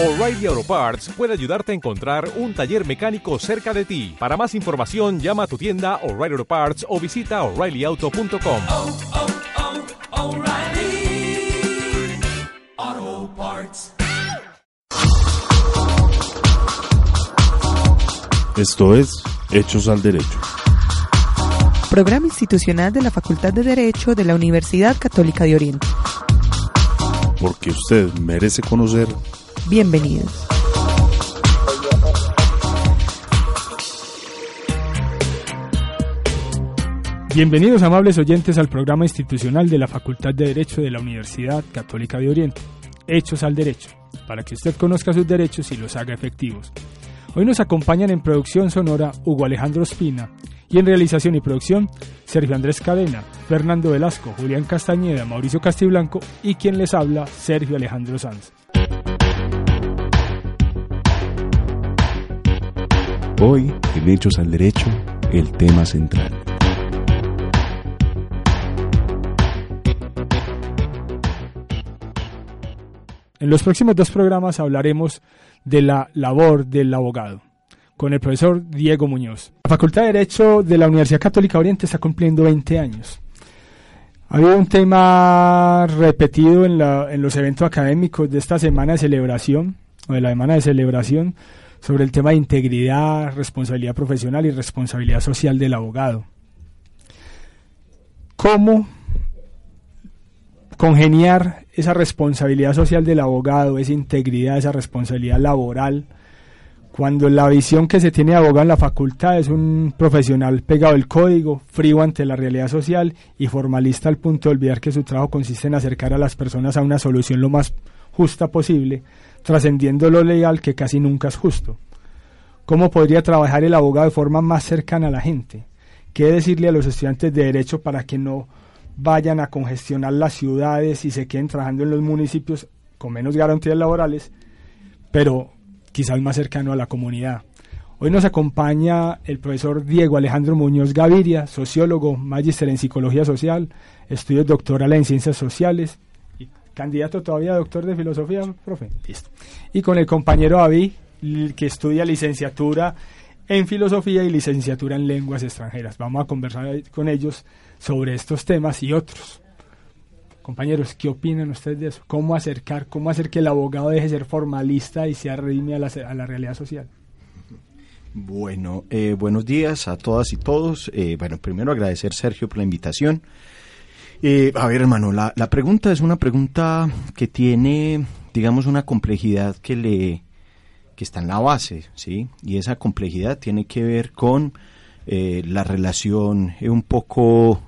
O'Reilly Auto Parts puede ayudarte a encontrar un taller mecánico cerca de ti. Para más información, llama a tu tienda O'Reilly Auto Parts o visita oreillyauto.com. oh, oh, Parts. Esto es Hechos al Derecho. Programa institucional de la Facultad de Derecho de la Universidad Católica de Oriente. Porque usted merece conocer Bienvenidos. Bienvenidos amables oyentes al programa institucional de la Facultad de Derecho de la Universidad Católica de Oriente, Hechos al Derecho, para que usted conozca sus derechos y los haga efectivos. Hoy nos acompañan en producción sonora Hugo Alejandro Espina y en realización y producción Sergio Andrés Cadena, Fernando Velasco, Julián Castañeda, Mauricio Castiblanco y quien les habla Sergio Alejandro Sanz. Hoy en Hechos al Derecho el tema central. En los próximos dos programas hablaremos de la labor del abogado con el profesor Diego Muñoz. La Facultad de Derecho de la Universidad Católica Oriente está cumpliendo 20 años. Ha habido un tema repetido en, en los eventos académicos de esta semana de celebración, o de la semana de celebración, sobre el tema de integridad, responsabilidad profesional y responsabilidad social del abogado. ¿Cómo congeniar esa responsabilidad social del abogado, esa integridad, esa responsabilidad laboral, cuando la visión que se tiene de abogado en la facultad es un profesional pegado al código, frío ante la realidad social y formalista al punto de olvidar que su trabajo consiste en acercar a las personas a una solución lo más justa posible, trascendiendo lo legal que casi nunca es justo. ¿Cómo podría trabajar el abogado de forma más cercana a la gente? ¿Qué decirle a los estudiantes de derecho para que no vayan a congestionar las ciudades y se queden trabajando en los municipios con menos garantías laborales, pero quizás más cercano a la comunidad? Hoy nos acompaña el profesor Diego Alejandro Muñoz Gaviria, sociólogo, magíster en psicología social, estudios doctoral en ciencias sociales candidato todavía a doctor de filosofía, profe. Listo. Y con el compañero David, l- que estudia licenciatura en filosofía y licenciatura en lenguas extranjeras. Vamos a conversar con ellos sobre estos temas y otros. Compañeros, ¿qué opinan ustedes de eso? ¿Cómo acercar, cómo hacer que el abogado deje de ser formalista y se arrime a la, a la realidad social? Bueno, eh, buenos días a todas y todos. Eh, bueno, primero agradecer Sergio por la invitación. Eh, a ver, hermano, la, la pregunta es una pregunta que tiene, digamos, una complejidad que le que está en la base, ¿sí? Y esa complejidad tiene que ver con eh, la relación eh, un poco,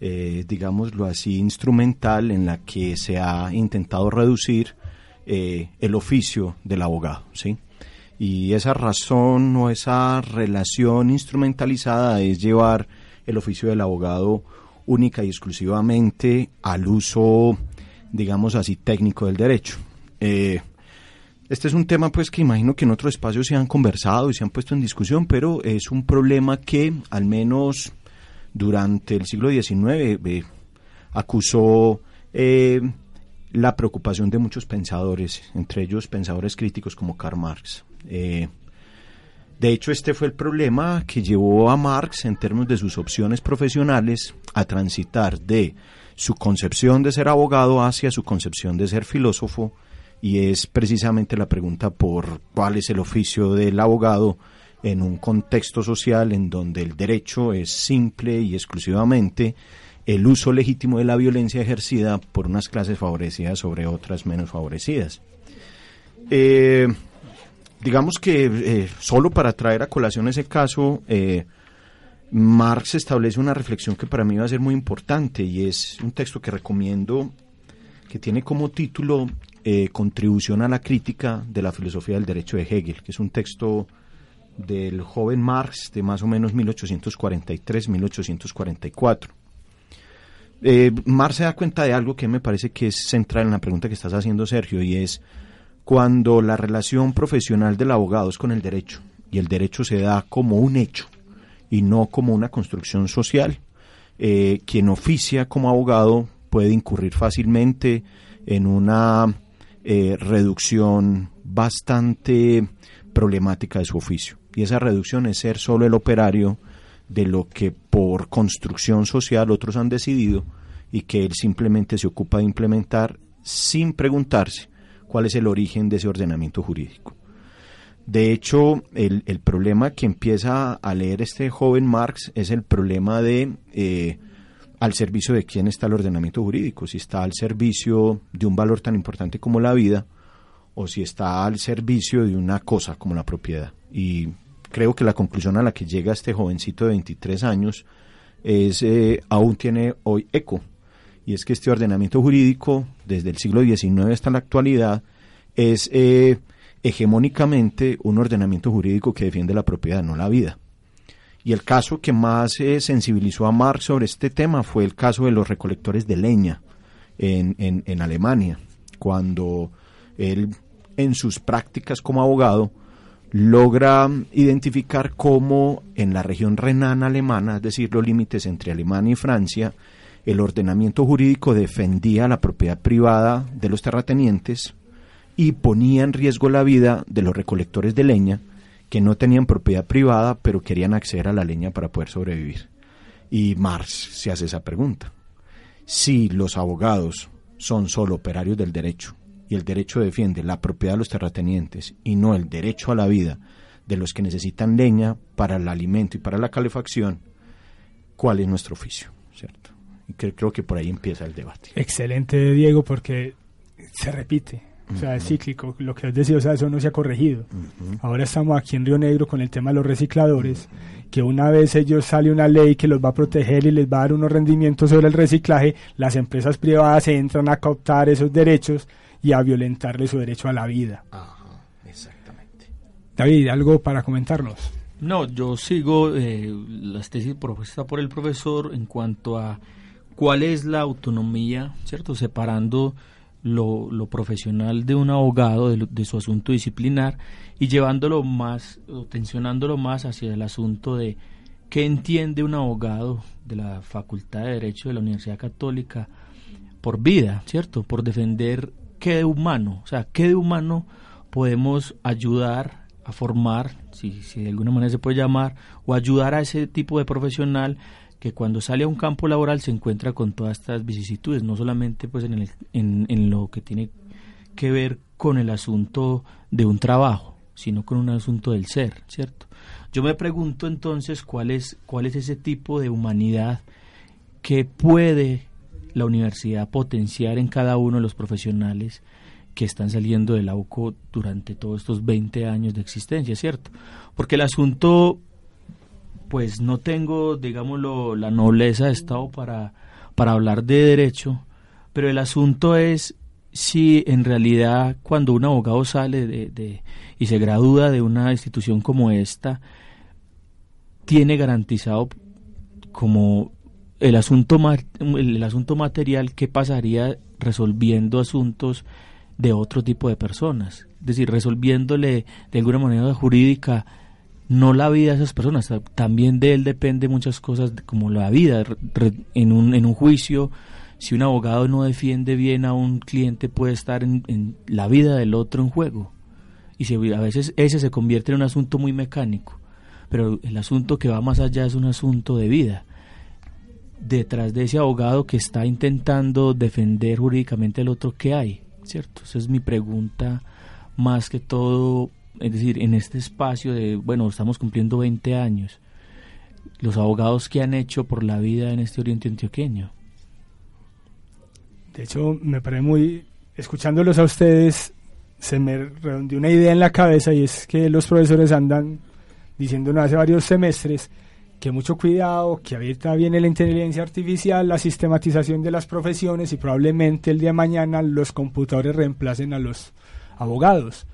eh, digámoslo así, instrumental en la que se ha intentado reducir eh, el oficio del abogado, ¿sí? Y esa razón o esa relación instrumentalizada es llevar el oficio del abogado única y exclusivamente al uso, digamos así, técnico del derecho. Eh, este es un tema pues que imagino que en otros espacios se han conversado y se han puesto en discusión, pero es un problema que al menos durante el siglo XIX eh, acusó eh, la preocupación de muchos pensadores, entre ellos pensadores críticos como Karl Marx. De hecho, este fue el problema que llevó a Marx, en términos de sus opciones profesionales, a transitar de su concepción de ser abogado hacia su concepción de ser filósofo, y es precisamente la pregunta por cuál es el oficio del abogado en un contexto social en donde el derecho es simple y exclusivamente el uso legítimo de la violencia ejercida por unas clases favorecidas sobre otras menos favorecidas. Eh, digamos que eh, solo para traer a colación ese caso, eh, Marx establece una reflexión que para mí va a ser muy importante y es un texto que recomiendo que tiene como título eh, Contribución a la crítica de la filosofía del derecho de Hegel, que es un texto del joven Marx de más o menos 1843-1844. Eh, Marx se da cuenta de algo que me parece que es central en la pregunta que estás haciendo, Sergio, y es cuando la relación profesional del abogado es con el derecho y el derecho se da como un hecho y no como una construcción social, eh, quien oficia como abogado puede incurrir fácilmente en una eh, reducción bastante problemática de su oficio. Y esa reducción es ser solo el operario de lo que por construcción social otros han decidido y que él simplemente se ocupa de implementar sin preguntarse cuál es el origen de ese ordenamiento jurídico. De hecho, el, el problema que empieza a leer este joven Marx es el problema de eh, al servicio de quién está el ordenamiento jurídico, si está al servicio de un valor tan importante como la vida o si está al servicio de una cosa como la propiedad. Y creo que la conclusión a la que llega este jovencito de 23 años es eh, aún tiene hoy eco y es que este ordenamiento jurídico desde el siglo XIX hasta la actualidad es eh, hegemónicamente un ordenamiento jurídico que defiende la propiedad, no la vida. Y el caso que más eh, sensibilizó a Marx sobre este tema fue el caso de los recolectores de leña en, en, en Alemania, cuando él en sus prácticas como abogado logra identificar cómo en la región renana alemana, es decir, los límites entre Alemania y Francia, el ordenamiento jurídico defendía la propiedad privada de los terratenientes y ponía en riesgo la vida de los recolectores de leña que no tenían propiedad privada pero querían acceder a la leña para poder sobrevivir. Y Marx se hace esa pregunta. Si los abogados son solo operarios del derecho y el derecho defiende la propiedad de los terratenientes y no el derecho a la vida de los que necesitan leña para el alimento y para la calefacción, ¿cuál es nuestro oficio? ¿Cierto? Y creo que por ahí empieza el debate. Excelente, Diego, porque se repite. O sea, es cíclico. Lo que has decidido, o sea, eso no se ha corregido. Ahora estamos aquí en Río Negro con el tema de los recicladores, que una vez ellos sale una ley que los va a proteger y les va a dar unos rendimientos sobre el reciclaje, las empresas privadas entran a cooptar esos derechos y a violentarle su derecho a la vida. exactamente. David, ¿algo para comentarnos? No, yo sigo eh, las tesis propuestas por el profesor en cuanto a cuál es la autonomía, ¿cierto? Separando lo, lo profesional de un abogado, de, de su asunto disciplinar, y llevándolo más, o tensionándolo más hacia el asunto de qué entiende un abogado de la Facultad de Derecho de la Universidad Católica por vida, ¿cierto? Por defender qué de humano, o sea, qué de humano podemos ayudar a formar, si, si de alguna manera se puede llamar, o ayudar a ese tipo de profesional que cuando sale a un campo laboral se encuentra con todas estas vicisitudes, no solamente pues en, el- en, en lo que tiene que ver con el asunto de un trabajo, sino con un asunto del ser, ¿cierto? Yo me pregunto entonces cuál es, cuál es ese tipo de humanidad que puede la universidad potenciar en cada uno de los profesionales que están saliendo del AUCO durante todos estos 20 años de existencia, ¿cierto? Porque el asunto, pues no tengo, digámoslo, la nobleza de Estado para, para hablar de derecho, pero el asunto es si en realidad cuando un abogado sale de, de- y se gradúa de una institución como esta, tiene garantizado como el asunto el asunto material que pasaría resolviendo asuntos de otro tipo de personas, es decir, resolviéndole de alguna manera jurídica no la vida de esas personas, ta- también de él depende muchas cosas como la vida. En un en un juicio si un abogado no defiende bien a un cliente puede estar en, la vida del otro en juego. Y a veces ese se convierte en un asunto muy mecánico. Pero el asunto que va más allá es un asunto de vida. Detrás de ese abogado que está intentando defender jurídicamente al otro que hay cierto esa es mi pregunta más que todo es decir en este espacio de bueno estamos cumpliendo 20 años los abogados que han hecho por la vida en este oriente antioqueño De hecho, me parece muy... Escuchándolos a ustedes, se me redondeó una idea en la cabeza y es que los profesores andan diciéndonos hace varios semestres que mucho cuidado, que ahorita viene la inteligencia artificial, la sistematización de las profesiones y probablemente el día de mañana los computadores reemplacen a los abogados.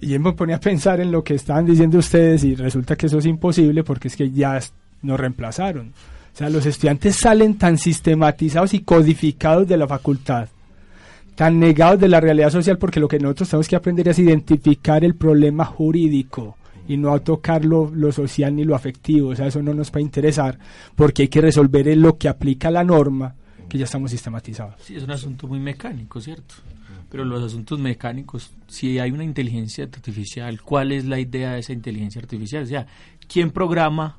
Y me ponía a pensar en lo que estaban diciendo ustedes y resulta que eso es imposible porque es que ya nos reemplazaron. O sea, los estudiantes salen tan sistematizados y codificados de la facultad, tan negados de la realidad social porque lo que nosotros tenemos que aprender es identificar el problema jurídico y no a lo, lo social ni lo afectivo. O sea, eso no nos va a interesar porque hay que resolver lo que aplica la norma que ya estamos sistematizados. sí es un asunto muy mecánico cierto Pero los asuntos mecánicos, si hay una inteligencia artificial, ¿cuál es la idea de esa inteligencia artificial? O sea, ¿quién programa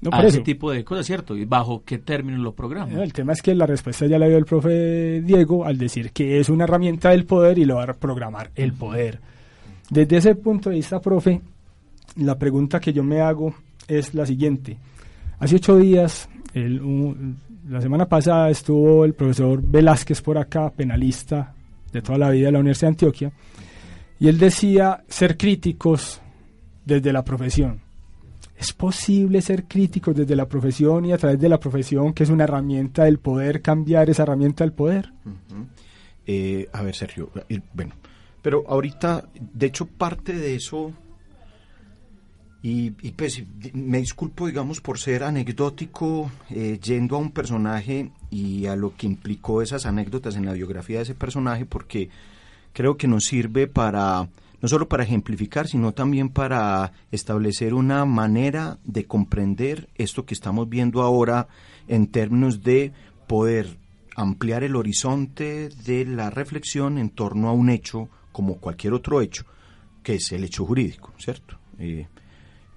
No, a ese eso. tipo de cosas, cierto? ¿Y bajo qué términos lo programa? El tema es que la respuesta ya la dio el profe Diego al decir que es una herramienta del poder y lo va a programar el poder. Desde ese punto de vista, profe, la pregunta que yo me hago es la siguiente. Hace ocho días, el- un- la semana pasada estuvo el profesor Velázquez por acá, penalista de toda la vida de la Universidad de Antioquia, y él decía ser críticos desde la profesión. ¿Es posible ser críticos desde la profesión y a través de la profesión, que es una herramienta del poder, cambiar esa herramienta del poder? Ujú. Eh, a ver, Sergio, eh, bueno, pero ahorita, de hecho, parte de eso, y, y pues me disculpo, digamos, por ser anecdótico, eh, yendo a un personaje y a lo que implicó esas anécdotas en la biografía de ese personaje, porque creo que nos sirve para, no solo para ejemplificar, sino también para establecer una manera de comprender esto que estamos viendo ahora en términos de poder ampliar el horizonte de la reflexión en torno a un hecho como cualquier otro hecho, que es el hecho jurídico, ¿cierto? Eh,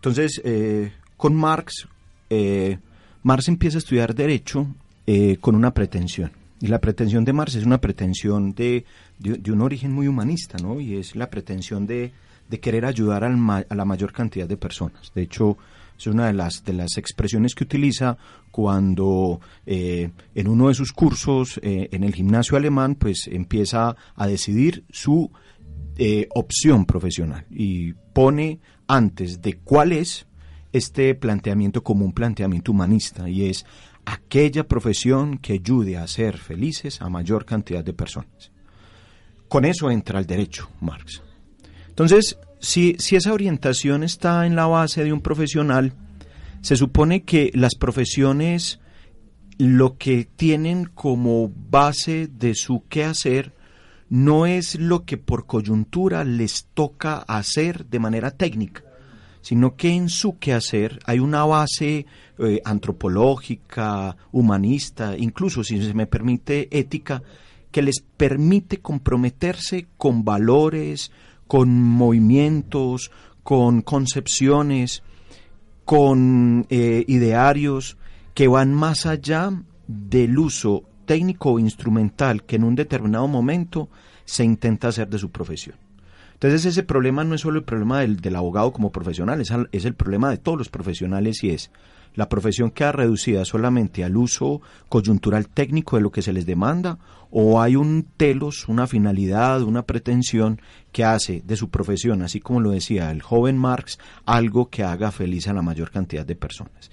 entonces, eh, con Marx, eh, Marx empieza a estudiar derecho eh, con una pretensión. Y la pretensión de Marx es una pretensión de, de- de un origen muy humanista, ¿no? Y es la pretensión de, de querer ayudar al ma- a la mayor cantidad de personas. De hecho, es una de las, de las expresiones que utiliza cuando eh, en uno de sus cursos eh, en el gimnasio alemán, pues empieza a decidir su eh, opción profesional y pone antes de cuál es este planteamiento como un planteamiento humanista y es aquella profesión que ayude a hacer felices a mayor cantidad de personas. Con eso entra el derecho, Marx. Entonces, si, si esa orientación está en la base de un profesional, se supone que las profesiones lo que tienen como base de su quehacer no es lo que por coyuntura les toca hacer de manera técnica, sino que en su quehacer hay una base eh, antropológica, humanista, incluso si se me permite ética, que les permite comprometerse con valores, con movimientos, con concepciones, con eh, idearios que van más allá del uso técnico o instrumental que en un determinado momento se intenta hacer de su profesión. Entonces ese problema no es solo el problema del, del abogado como profesional, es, es el problema de todos los profesionales y es la profesión queda reducida solamente al uso coyuntural técnico de lo que se les demanda o hay un telos, una finalidad, una pretensión que hace de su profesión, así como lo decía el joven Marx, algo que haga feliz a la mayor cantidad de personas.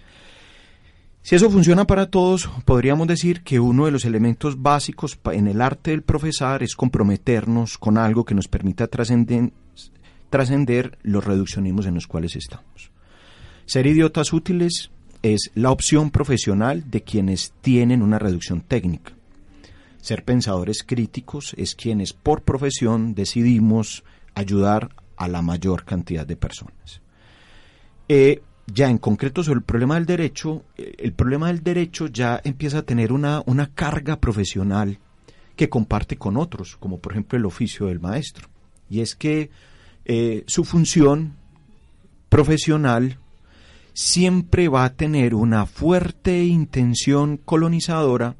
Si eso funciona para todos, podríamos decir que uno de los elementos básicos en el arte del profesar es comprometernos con algo que nos permita trascender los reduccionismos en los cuales estamos. Ser idiotas útiles es la opción profesional de quienes tienen una reducción técnica. Ser pensadores críticos es quienes por profesión decidimos ayudar a la mayor cantidad de personas. Eh, ya en concreto sobre el problema del derecho, eh, el problema del derecho ya empieza a tener una, una carga profesional que comparte con otros, como por ejemplo el oficio del maestro. Y es que eh, su función profesional siempre va a tener una fuerte intención colonizadora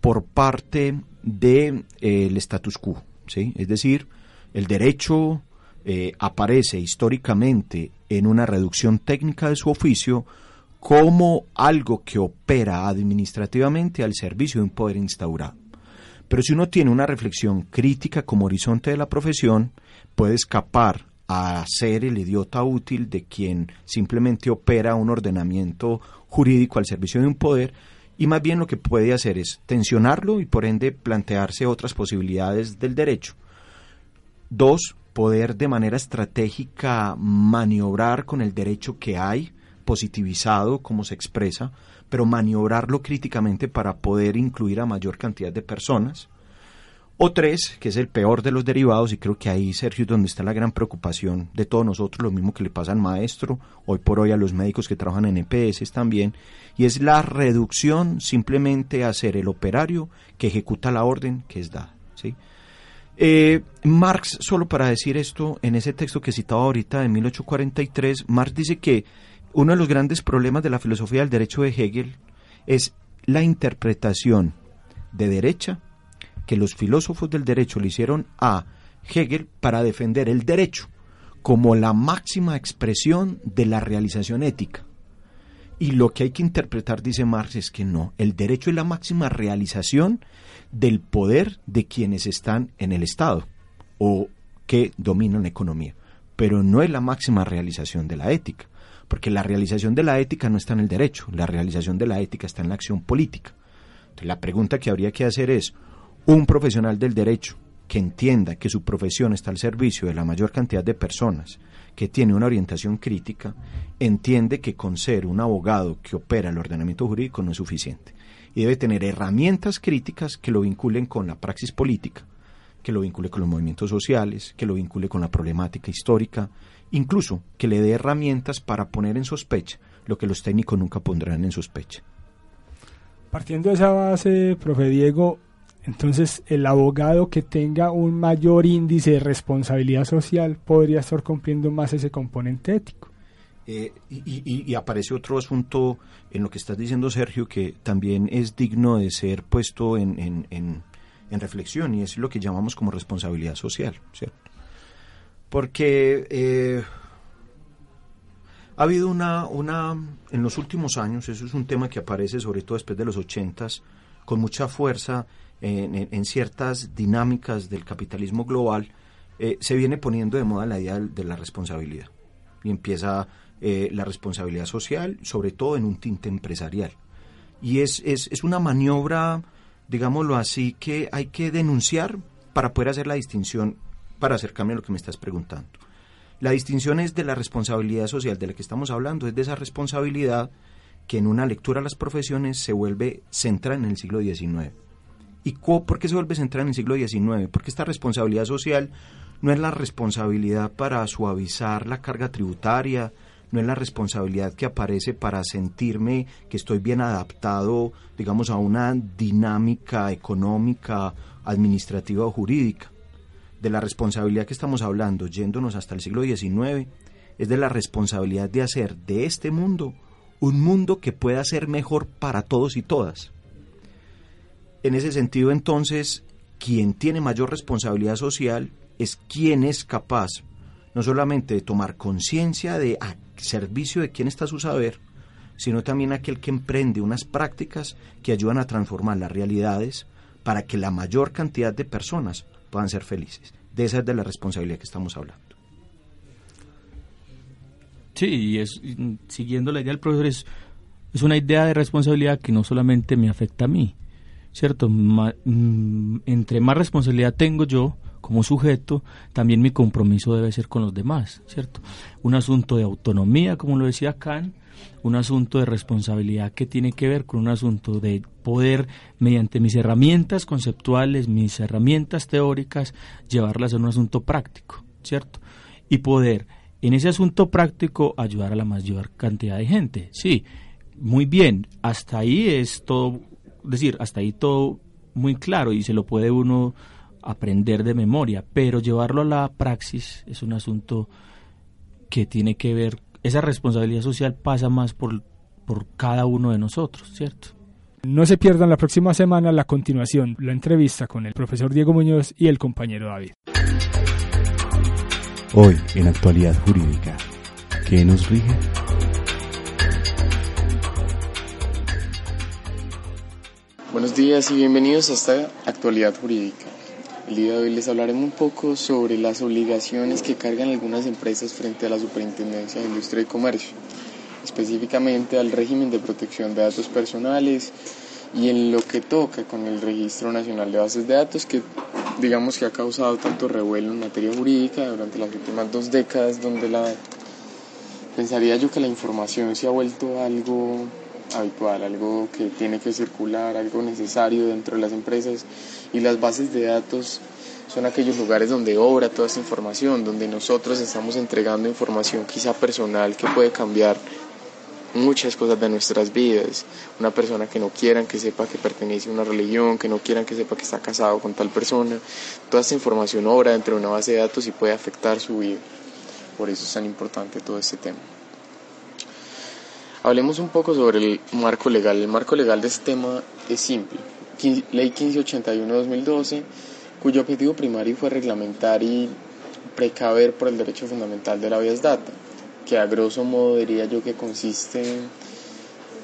por parte del status quo. ¿sí? Es decir, el derecho eh, aparece históricamente en una reducción técnica de su oficio como algo que opera administrativamente al servicio de un poder instaurado. Pero si uno tiene una reflexión crítica como horizonte de la profesión, puede escapar a ser el idiota útil de quien simplemente opera un ordenamiento jurídico al servicio de un poder y más bien lo que puede hacer es tensionarlo y por ende plantearse otras posibilidades del derecho. Dos, poder de manera estratégica maniobrar con el derecho que hay, positivizado como se expresa, pero maniobrarlo críticamente para poder incluir a mayor cantidad de personas. O tres, que es el peor de los derivados, y creo que ahí, Sergio, es donde está la gran preocupación de todos nosotros, lo mismo que le pasa al maestro, hoy por hoy a los médicos que trabajan en EPS también, y es la reducción simplemente a ser el operario que ejecuta la orden que es dada. ¿sí? Eh, Marx, solo para decir esto, en ese texto que citaba ahorita de 1843, Marx dice que uno de los grandes problemas de la filosofía del derecho de Hegel es la interpretación de derecha que los filósofos del derecho le hicieron a Hegel para defender el derecho como la máxima expresión de la realización ética. Y lo que hay que interpretar, dice Marx, es que no, el derecho es la máxima realización del poder de quienes están en el Estado o que dominan la economía, pero no es la máxima realización de la ética, porque la realización de la ética no está en el derecho, la realización de la ética está en la acción política. Entonces, la pregunta que habría que hacer es, un profesional del derecho que entienda que su profesión está al servicio de la mayor cantidad de personas, que tiene una orientación crítica, entiende que con ser un abogado que opera el ordenamiento jurídico no es suficiente. Y debe tener herramientas críticas que lo vinculen con la praxis política, que lo vincule con los movimientos sociales, que lo vincule con la problemática histórica, incluso que le dé herramientas para poner en sospecha lo que los técnicos nunca pondrán en sospecha. Partiendo de esa base, profe Diego, entonces, el abogado que tenga un mayor índice de responsabilidad social podría estar cumpliendo más ese componente ético. Eh, y, aparece otro asunto en lo que estás diciendo, Sergio, que también es digno de ser puesto en, reflexión y es lo que llamamos como responsabilidad social, ¿cierto? Porque eh, ha habido una, una, en los últimos años, eso es un tema que aparece sobre todo después de los ochentas, con mucha fuerza en, ciertas dinámicas del capitalismo global, eh, se viene poniendo de moda la idea de la responsabilidad. Y empieza eh, la responsabilidad social, sobre todo en un tinte empresarial. Y es, es, es una maniobra, digámoslo así, que hay que denunciar para poder hacer la distinción, para acercarme a lo que me estás preguntando. La distinción es de la responsabilidad social de la que estamos hablando, es de esa responsabilidad que en una lectura a las profesiones se vuelve central en el siglo XIX ¿Y por qué se vuelve central en el siglo XIX? Porque esta responsabilidad social no es la responsabilidad para suavizar la carga tributaria, no es la responsabilidad que aparece para sentirme que estoy bien adaptado, digamos, a una dinámica económica, administrativa o jurídica. De la responsabilidad que estamos hablando, yéndonos hasta el siglo XIX, es de la responsabilidad de hacer de este mundo un mundo que pueda ser mejor para todos y todas. En ese sentido, entonces, quien tiene mayor responsabilidad social es quien es capaz no solamente de tomar conciencia de a servicio de quién está su saber, sino también aquel que emprende unas prácticas que ayudan a transformar las realidades para que la mayor cantidad de personas puedan ser felices. De esa es de la responsabilidad que estamos hablando. Sí, y es, siguiendo la idea del profesor, es, es una idea de responsabilidad que no solamente me afecta a mí, ¿cierto? Mm, entre más responsabilidad tengo yo como sujeto, también mi compromiso debe ser con los demás, ¿cierto? Un asunto de autonomía, como lo decía Kant, un asunto de responsabilidad que tiene que ver con un asunto de poder, mediante mis herramientas conceptuales, mis herramientas teóricas, llevarlas a un asunto práctico, ¿cierto? Y poder, en ese asunto práctico, ayudar a la mayor cantidad de gente. Sí, muy bien, hasta ahí es todo decir, hasta ahí todo muy claro y se lo puede uno aprender de memoria, pero llevarlo a la praxis es un asunto que tiene que ver, esa responsabilidad social pasa más por, por cada uno de nosotros, ¿cierto? No se pierdan la próxima semana la continuación, la entrevista con el profesor Diego Muñoz y el compañero David. Hoy en Actualidad Jurídica, ¿qué nos rige? Buenos días y bienvenidos a esta actualidad jurídica. El día de hoy les hablaremos un poco sobre las obligaciones que cargan algunas empresas frente a la Superintendencia de Industria y Comercio, específicamente al régimen de protección de datos personales y en lo que toca con el Registro Nacional de Bases de Datos que digamos que ha causado tanto revuelo en materia jurídica durante las últimas dos décadas donde la pensaría yo que la información se ha vuelto algo habitual, algo que tiene que circular, algo necesario dentro de las empresas y las bases de datos son aquellos lugares donde obra toda esta información, donde nosotros estamos entregando información quizá personal que puede cambiar muchas cosas de nuestras vidas. Una persona que no quieran que sepa que pertenece a una religión, que no quieran que sepa que está casado con tal persona. Toda esta información obra dentro de una base de datos y puede afectar su vida. Por eso es tan importante todo este tema. Hablemos un poco sobre el marco legal. El marco legal de este tema es simple. Ley 1581-2012, cuyo objetivo primario fue reglamentar y precaver por el derecho fundamental de la vías data, que a grosso modo diría yo que consiste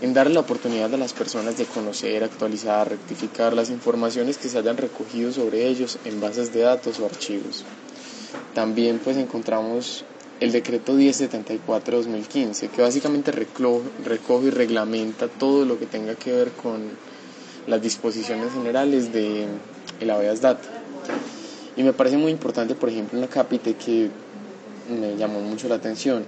en darle la oportunidad a las personas de conocer, actualizar, rectificar las informaciones que se hayan recogido sobre ellos en bases de datos o archivos. También pues encontramos el decreto 1074-2015, que básicamente recoge y reglamenta todo lo que tenga que ver con las disposiciones generales de el habeas data. Y me parece muy importante, por ejemplo, una capite que me llamó mucho la atención,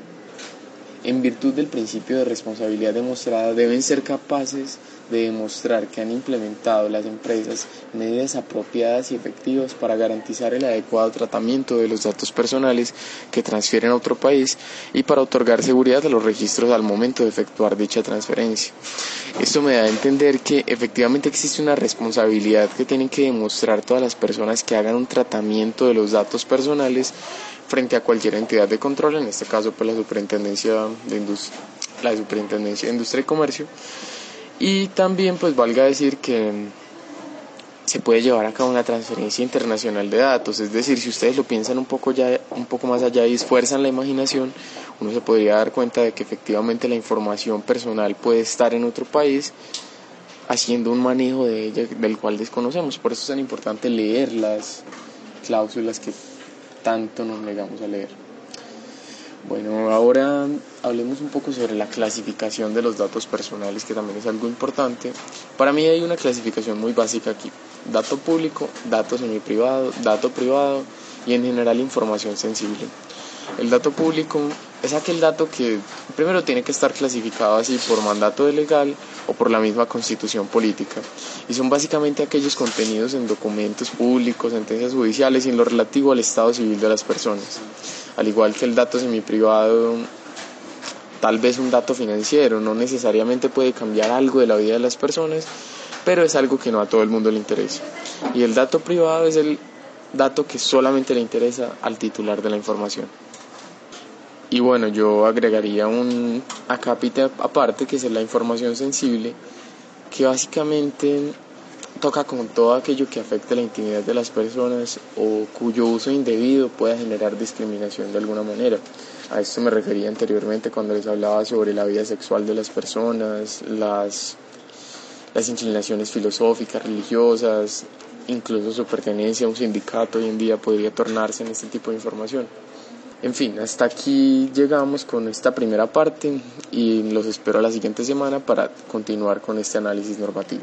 en virtud del principio de responsabilidad demostrada, deben ser capaces de demostrar que han implementado las empresas medidas apropiadas y efectivas para garantizar el adecuado tratamiento de los datos personales que transfieren a otro país y para otorgar seguridad a los registros al momento de efectuar dicha transferencia. Esto me da a entender que efectivamente existe una responsabilidad que tienen que demostrar todas las personas que hagan un tratamiento de los datos personales frente a cualquier entidad de control, en este caso pues la Superintendencia la Superintendencia de Industria y Comercio. Y también pues valga decir que se puede llevar a cabo una transferencia internacional de datos, es decir, si ustedes lo piensan un poco ya un poco más allá y esfuerzan la imaginación, uno se podría dar cuenta de que efectivamente la información personal puede estar en otro país haciendo un manejo de ella del cual desconocemos. Por eso es tan importante leer las cláusulas que tanto nos negamos a leer. Bueno, ahora hablemos un poco sobre la clasificación de los datos personales, que también es algo importante. Para mí hay una clasificación muy básica aquí. Dato público, dato semi-privado, dato privado y en general información sensible. El dato público es aquel dato que primero tiene que estar clasificado así por mandato legal o por la misma constitución política. Y son básicamente aquellos contenidos en documentos públicos, sentencias judiciales y en lo relativo al estado civil de las personas al igual que el dato semi-privado, tal vez un dato financiero, no necesariamente puede cambiar algo de la vida de las personas, pero es algo que no a todo el mundo le interesa. Y el dato privado es el dato que solamente le interesa al titular de la información. Y bueno, yo agregaría un acápite aparte que es la información sensible, que básicamente toca con todo aquello que afecte la intimidad de las personas o cuyo uso indebido pueda generar discriminación de alguna manera. A esto me refería anteriormente cuando les hablaba sobre la vida sexual de las personas, las, las inclinaciones filosóficas, religiosas, incluso su pertenencia a un sindicato hoy en día podría tornarse en este tipo de información. En fin, hasta aquí llegamos con esta primera parte y los espero la siguiente semana para continuar con este análisis normativo.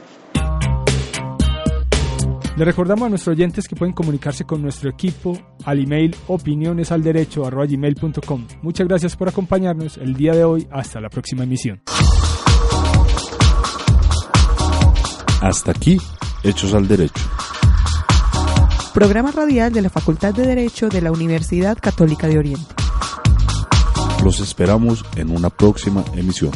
Le recordamos a nuestros oyentes que pueden comunicarse con nuestro equipo al email opinionesalderecho.com. Muchas gracias por acompañarnos el día de hoy. Hasta la próxima emisión. Hasta aquí, Hechos al Derecho. Programa radial de la Facultad de Derecho de la Universidad Católica de Oriente. Los esperamos en una próxima emisión.